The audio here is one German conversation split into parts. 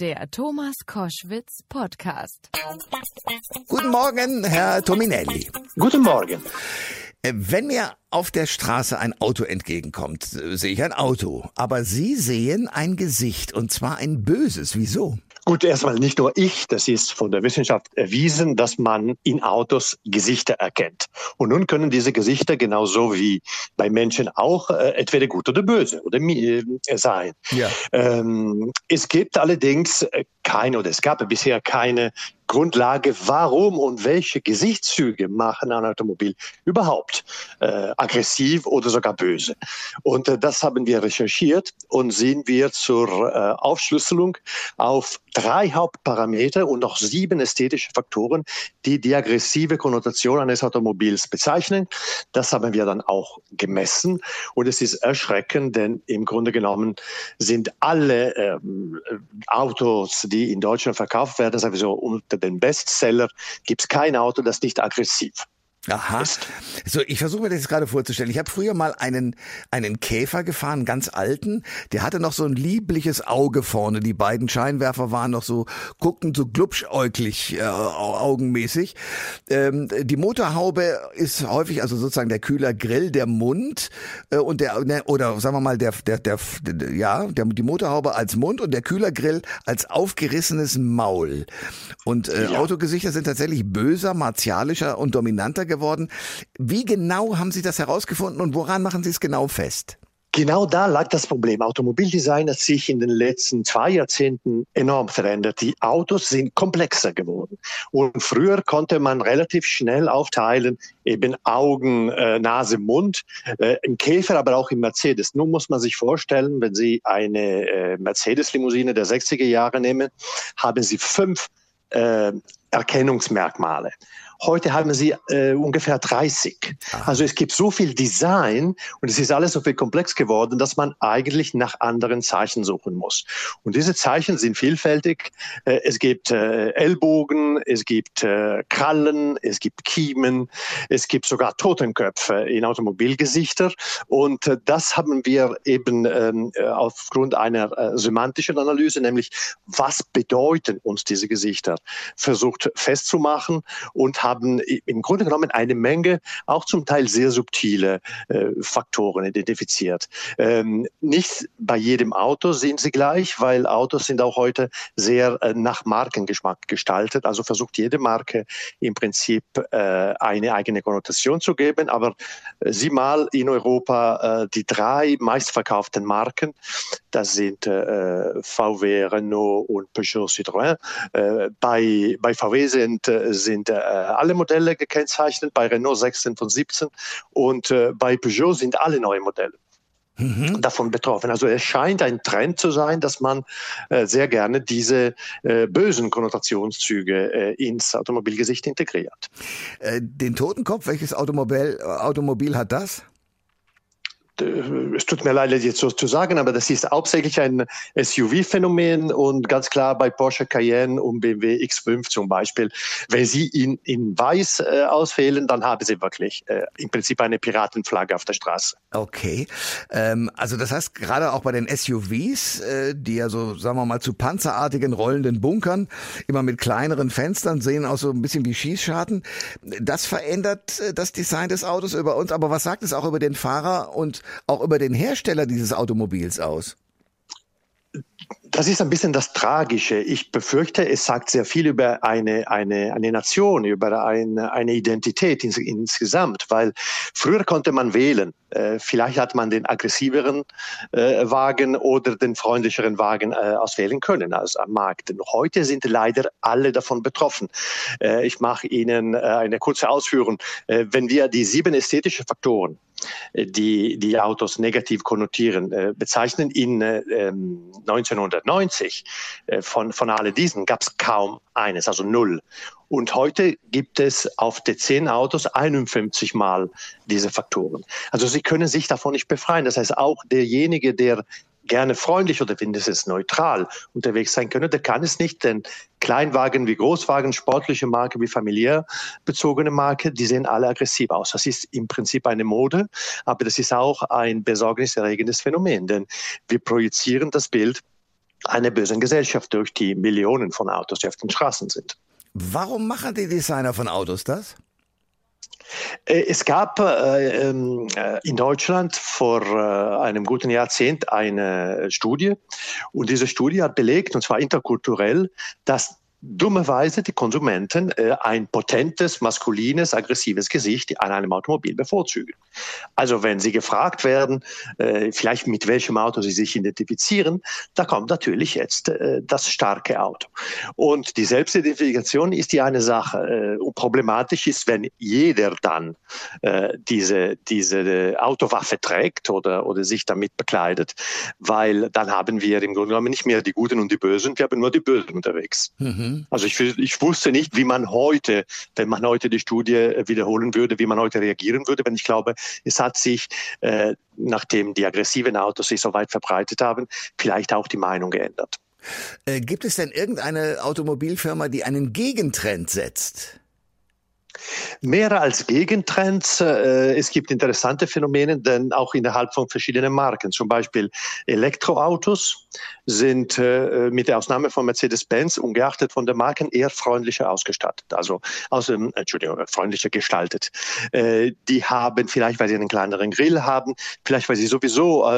Der Thomas Koschwitz Podcast. Guten Morgen, Herr Tominelli. Guten Morgen. Äh, wenn mir auf der Straße ein Auto entgegenkommt, äh, sehe ich ein Auto. Aber Sie sehen ein Gesicht und zwar ein böses. Wieso? Gut, erstmal nicht nur ich, das ist von der Wissenschaft erwiesen, dass man in Autos Gesichter erkennt. Und nun können diese Gesichter genauso wie bei Menschen auch äh, entweder gut oder böse oder äh, sein. Ja. Ähm, es gibt allerdings äh, keine oder es gab bisher keine Grundlage, warum und welche Gesichtszüge machen ein Automobil überhaupt äh, aggressiv oder sogar böse. Und äh, das haben wir recherchiert und sind wir zur äh, Aufschlüsselung auf drei Hauptparameter und noch sieben ästhetische Faktoren, die die aggressive Konnotation eines Automobils bezeichnen. Das haben wir dann auch gemessen und es ist erschreckend, denn im Grunde genommen sind alle ähm, Autos, die in Deutschland verkauft werden, sowieso unter den Bestseller, gibt es kein Auto, das nicht aggressiv Aha. So, ich versuche mir das jetzt gerade vorzustellen. Ich habe früher mal einen einen Käfer gefahren, einen ganz alten. Der hatte noch so ein liebliches Auge vorne. Die beiden Scheinwerfer waren noch so guckten so glubschäuglich äh, augenmäßig. Ähm, die Motorhaube ist häufig also sozusagen der kühler Grill, der Mund äh, und der ne, oder sagen wir mal der der der, der ja der die Motorhaube als Mund und der Kühlergrill als aufgerissenes Maul. Und äh, ja. Autogesichter sind tatsächlich böser, martialischer und dominanter geworden geworden. Wie genau haben Sie das herausgefunden und woran machen Sie es genau fest? Genau da lag das Problem. Automobildesign hat sich in den letzten zwei Jahrzehnten enorm verändert. Die Autos sind komplexer geworden. Und früher konnte man relativ schnell aufteilen, eben Augen, äh, Nase, Mund, äh, im Käfer, aber auch im Mercedes. Nun muss man sich vorstellen, wenn Sie eine äh, Mercedes-Limousine der 60er Jahre nehmen, haben Sie fünf äh, Erkennungsmerkmale. Heute haben sie äh, ungefähr 30. Also es gibt so viel Design und es ist alles so viel komplex geworden, dass man eigentlich nach anderen Zeichen suchen muss. Und diese Zeichen sind vielfältig. Äh, es gibt äh, Ellbogen, es gibt äh, Krallen, es gibt Kiemen, es gibt sogar Totenköpfe in Automobilgesichter. Und äh, das haben wir eben ähm, äh, aufgrund einer äh, semantischen Analyse, nämlich was bedeuten uns diese Gesichter, versucht festzumachen und haben im Grunde genommen eine Menge, auch zum Teil sehr subtile äh, Faktoren identifiziert. Ähm, nicht bei jedem Auto sind sie gleich, weil Autos sind auch heute sehr äh, nach Markengeschmack gestaltet. Also versucht jede Marke im Prinzip äh, eine eigene Konnotation zu geben. Aber äh, sieh mal in Europa äh, die drei meistverkauften Marken, das sind äh, VW, Renault und Peugeot Citroën. bei, bei VW sind, sind alle Modelle gekennzeichnet, bei Renault 16 von 17 und äh, bei Peugeot sind alle neue Modelle. Mhm. davon betroffen. Also es scheint ein Trend zu sein, dass man äh, sehr gerne diese äh, bösen Konnotationszüge äh, ins Automobilgesicht integriert. Äh, den Totenkopf, welches Automobil, Automobil hat das? Äh, es tut mir leid, jetzt so zu sagen, aber das ist hauptsächlich ein SUV-Phänomen und ganz klar bei Porsche Cayenne und BMW X5 zum Beispiel. Wenn Sie ihn in weiß äh, auswählen, dann haben Sie wirklich äh, im Prinzip eine Piratenflagge auf der Straße. Okay, ähm, also das heißt gerade auch bei den SUVs, äh, die ja so, sagen wir mal, zu panzerartigen rollenden Bunkern, immer mit kleineren Fenstern, sehen auch so ein bisschen wie Schießscharten. Das verändert äh, das Design des Autos über uns, aber was sagt es auch über den Fahrer und auch über den Hersteller dieses Automobils aus? Das ist ein bisschen das Tragische. Ich befürchte, es sagt sehr viel über eine, eine, eine Nation, über eine, eine Identität ins, insgesamt, weil früher konnte man wählen. Äh, vielleicht hat man den aggressiveren äh, Wagen oder den freundlicheren Wagen äh, auswählen können als am Markt. Denn heute sind leider alle davon betroffen. Äh, ich mache Ihnen äh, eine kurze Ausführung. Äh, wenn wir die sieben ästhetischen Faktoren die die Autos negativ konnotieren, bezeichnen. In 1990 ähm, von, von all diesen gab es kaum eines, also null. Und heute gibt es auf den zehn Autos 51 Mal diese Faktoren. Also Sie können sich davon nicht befreien. Das heißt, auch derjenige, der gerne freundlich oder mindestens neutral unterwegs sein können, der kann es nicht, denn Kleinwagen wie Großwagen, sportliche Marke wie familiär bezogene Marke, die sehen alle aggressiv aus. Das ist im Prinzip eine Mode, aber das ist auch ein besorgniserregendes Phänomen, denn wir projizieren das Bild einer bösen Gesellschaft durch die Millionen von Autos, die auf den Straßen sind. Warum machen die Designer von Autos das? Äh, es gab äh, ähm, äh, in Deutschland vor einem guten Jahrzehnt eine Studie. Und diese Studie hat belegt, und zwar interkulturell, dass dummerweise die Konsumenten äh, ein potentes, maskulines, aggressives Gesicht an einem Automobil bevorzugen. Also wenn sie gefragt werden, äh, vielleicht mit welchem Auto sie sich identifizieren, da kommt natürlich jetzt äh, das starke Auto. Und die Selbstidentifikation ist die eine Sache. Äh, und problematisch ist, wenn jeder dann äh, diese, diese Autowaffe trägt oder, oder sich damit bekleidet, weil dann haben wir im Grunde genommen nicht mehr die Guten und die Bösen, wir haben nur die Bösen unterwegs. Mhm. Mhm. Also ich, ich wusste nicht, wie man heute, wenn man heute die Studie äh, wiederholen würde, wie man heute reagieren würde. Wenn ich glaube, es hat sich, äh, nachdem die aggressiven Autos sich so weit verbreitet haben, vielleicht auch die Meinung geändert. Äh, gibt es denn irgendeine Automobilfirma, die einen Gegentrend setzt? Mehr als Gegentrends. Äh, es gibt interessante Phänomene, denn auch innerhalb von verschiedenen Marken. Zum Beispiel Elektroautos sind äh, mit der Ausnahme von Mercedes-Benz ungeachtet von der Marken eher freundlicher ausgestattet. Also, also Entschuldigung, freundlicher gestaltet. Äh, die haben vielleicht, weil sie einen kleineren Grill haben, vielleicht, weil sie sowieso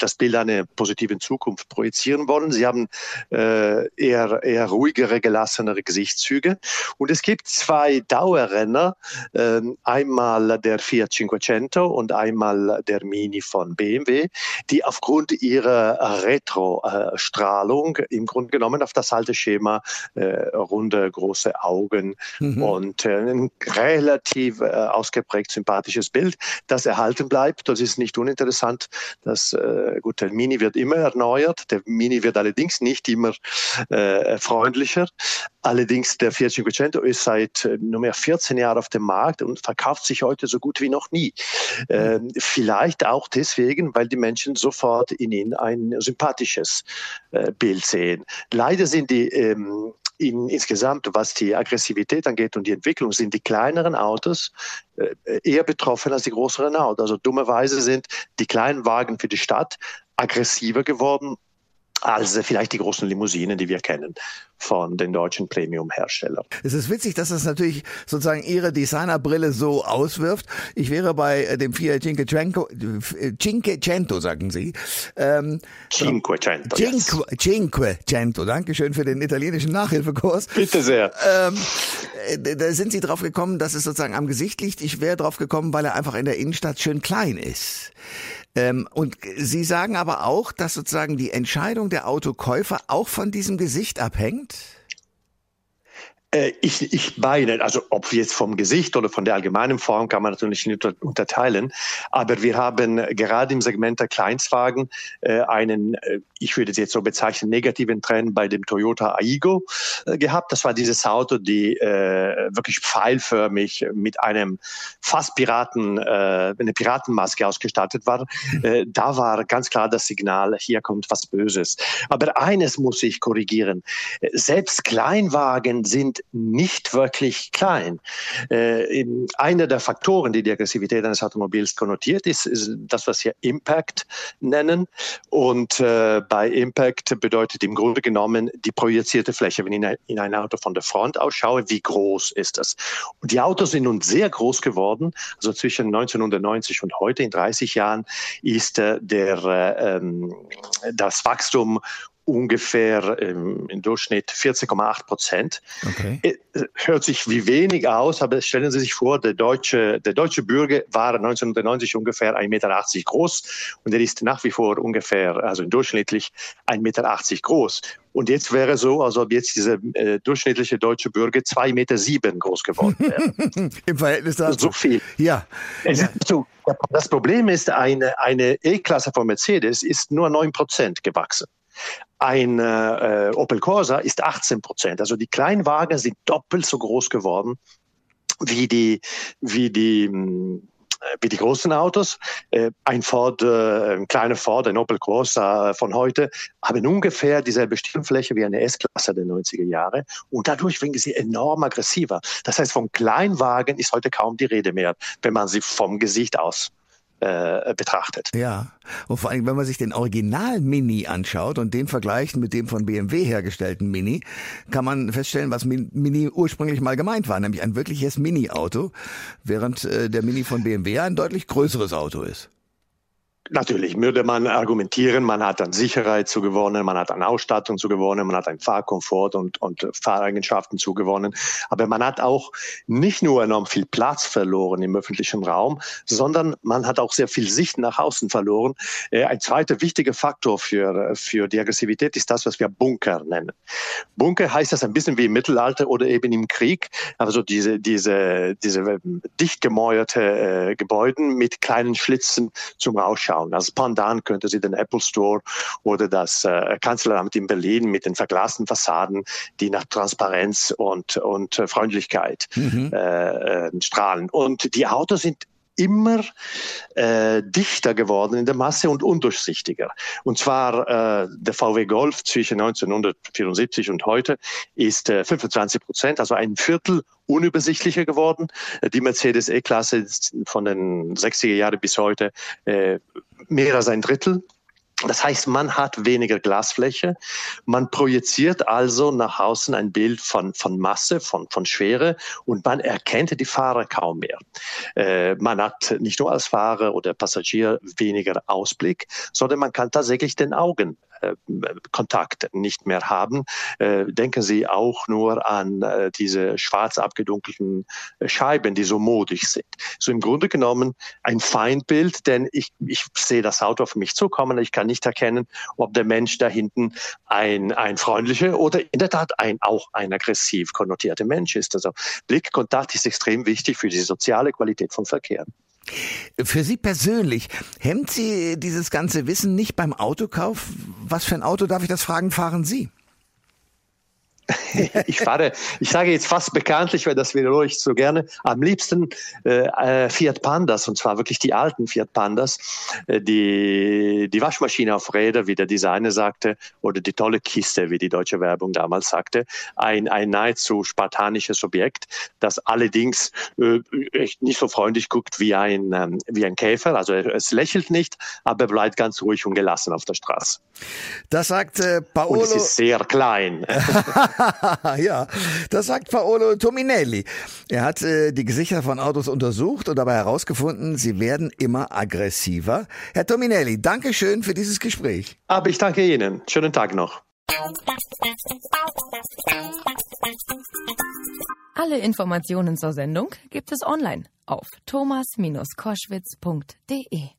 das Bild einer positiven Zukunft projizieren wollen. Sie haben eher, eher ruhigere, gelassenere Gesichtszüge. Und es gibt zwei Dauerrennen Renner, ähm, einmal der Fiat 500 und einmal der Mini von BMW, die aufgrund ihrer Retro-Strahlung im Grunde genommen auf das alte Schema äh, runde, große Augen mhm. und äh, ein relativ äh, ausgeprägt sympathisches Bild, das erhalten bleibt. Das ist nicht uninteressant. Das, gut, der Mini wird immer erneuert. Der Mini wird allerdings nicht immer freundlicher. Allerdings der Fiat 500 ist seit nunmehr 14 Jahren auf dem Markt und verkauft sich heute so gut wie noch nie. Ähm, vielleicht auch deswegen, weil die Menschen sofort in ihn ein sympathisches äh, Bild sehen. Leider sind die ähm, in, insgesamt, was die Aggressivität angeht und die Entwicklung, sind die kleineren Autos äh, eher betroffen als die größeren Autos. Also dummerweise sind die kleinen Wagen für die Stadt aggressiver geworden als vielleicht die großen Limousinen, die wir kennen von den deutschen Premium-Herstellern. Es ist witzig, dass das natürlich sozusagen Ihre Designerbrille so auswirft. Ich wäre bei äh, dem Fiat Cinquecento, Cinquecento sagen Sie. Ähm, Cinquecento. Cinque, yes. Cinquecento. Dankeschön für den italienischen Nachhilfekurs. Bitte sehr. Ähm, äh, da sind Sie drauf gekommen, dass es sozusagen am Gesicht liegt. Ich wäre drauf gekommen, weil er einfach in der Innenstadt schön klein ist. Ähm, und Sie sagen aber auch, dass sozusagen die Entscheidung der Autokäufer auch von diesem Gesicht abhängt? Äh, ich, ich meine, also ob jetzt vom Gesicht oder von der allgemeinen Form kann man natürlich nicht unterteilen, aber wir haben gerade im Segment der Kleinstwagen äh, einen, äh, ich würde es jetzt so bezeichnen, negativen Trend bei dem Toyota Aigo gehabt. Das war dieses Auto, die wirklich pfeilförmig mit einem fast Piraten, eine Piratenmaske ausgestattet war. Da war ganz klar das Signal, hier kommt was Böses. Aber eines muss ich korrigieren. Selbst Kleinwagen sind nicht wirklich klein. Äh, einer der Faktoren, die die Aggressivität eines Automobils konnotiert, ist, ist das, was wir Impact nennen. Und äh, bei Impact bedeutet im Grunde genommen die projizierte Fläche. Wenn ich in ein Auto von der Front ausschaue, wie groß ist das? Und die Autos sind nun sehr groß geworden. Also zwischen 1990 und heute in 30 Jahren ist äh, der, äh, ähm, das Wachstum ungefähr ähm, im Durchschnitt 14,8 Prozent. Okay. Äh, hört sich wie wenig aus, aber stellen Sie sich vor, der deutsche, der deutsche Bürger war 1990 ungefähr 1,80 Meter groß und er ist nach wie vor ungefähr, also durchschnittlich 1,80 Meter groß. Und jetzt wäre so, als ob jetzt dieser äh, durchschnittliche deutsche Bürger 2,7 Meter sieben groß geworden wäre. Im Verhältnis dazu. So viel. Ja. So, das Problem ist, eine, eine E-Klasse von Mercedes ist nur 9 Prozent gewachsen. Ein äh, Opel Corsa ist 18 Prozent. Also die Kleinwagen sind doppelt so groß geworden wie die, wie die, hm, wie die großen Autos. Äh, ein Ford, äh, ein kleiner Ford, ein Opel Corsa von heute, haben ungefähr dieselbe Stirnfläche wie eine S-Klasse der 90er Jahre. Und dadurch werden sie enorm aggressiver. Das heißt, vom Kleinwagen ist heute kaum die Rede mehr, wenn man sie vom Gesicht aus äh, betrachtet. Ja, und vor allem, wenn man sich den Original Mini anschaut und den vergleicht mit dem von BMW hergestellten Mini, kann man feststellen, was Mini ursprünglich mal gemeint war, nämlich ein wirkliches Mini-Auto, während äh, der Mini von BMW ein deutlich größeres Auto ist. Natürlich würde man argumentieren, man hat an Sicherheit zu gewonnen, man hat an Ausstattung zu gewonnen, man hat an Fahrkomfort und, und Fahreigenschaften zu gewonnen. Aber man hat auch nicht nur enorm viel Platz verloren im öffentlichen Raum, sondern man hat auch sehr viel Sicht nach außen verloren. Äh, ein zweiter wichtiger Faktor für, für die Aggressivität ist das, was wir Bunker nennen. Bunker heißt das ein bisschen wie im Mittelalter oder eben im Krieg. Also diese, diese, diese dicht gemäuerte äh, Gebäuden mit kleinen Schlitzen zum Rausschauen anschauen. Als Pendant könnte sie den Apple Store oder das äh, Kanzleramt in Berlin mit den verglasten Fassaden, die nach Transparenz und, und Freundlichkeit mhm. äh, äh strahlen. Und die Autos sind immer äh, dichter geworden in der Masse und undurchsichtiger. Und zwar äh, der VW Golf zwischen 1974 und heute ist äh, 25 Prozent, also ein Viertel unübersichtlicher geworden. Die Mercedes E-Klasse von den 60er Jahren bis heute äh, mehr als ein Drittel das heißt, man hat weniger Glasfläche, man projiziert also nach außen ein Bild von, von Masse, von, von Schwere und man erkennt die Fahrer kaum mehr. Äh, man hat nicht nur als Fahrer oder Passagier weniger Ausblick, sondern man kann tatsächlich den Augen Kontakt nicht mehr haben. Äh, denken Sie auch nur an äh, diese schwarz abgedunkelten Scheiben, die so modisch sind. So im Grunde genommen ein Feindbild, denn ich, ich sehe das Auto auf mich zukommen, ich kann nicht erkennen, ob der Mensch da hinten ein, ein freundlicher oder in der Tat ein, auch ein aggressiv konnotierter Mensch ist. Also Blickkontakt ist extrem wichtig für die soziale Qualität von Verkehr. Für Sie persönlich, hemmt Sie dieses ganze Wissen nicht beim Autokauf? Was für ein Auto, darf ich das fragen, fahren Sie? ich fahre, ich sage jetzt fast bekanntlich, weil das wiederhole ich so gerne, am liebsten äh, äh, Fiat Pandas und zwar wirklich die alten Fiat Pandas, äh, die, die Waschmaschine auf Räder, wie der Designer sagte, oder die tolle Kiste, wie die deutsche Werbung damals sagte, ein, ein nahezu spartanisches Objekt, das allerdings äh, echt nicht so freundlich guckt wie ein, ähm, wie ein Käfer, also es lächelt nicht, aber bleibt ganz ruhig und gelassen auf der Straße. Das sagt äh, Paolo. Und es ist sehr klein. ja, das sagt Paolo Tominelli. Er hat äh, die Gesichter von Autos untersucht und dabei herausgefunden, sie werden immer aggressiver. Herr Tominelli, danke schön für dieses Gespräch. Aber ich danke Ihnen. Schönen Tag noch. Alle Informationen zur Sendung gibt es online auf thomas-koschwitz.de.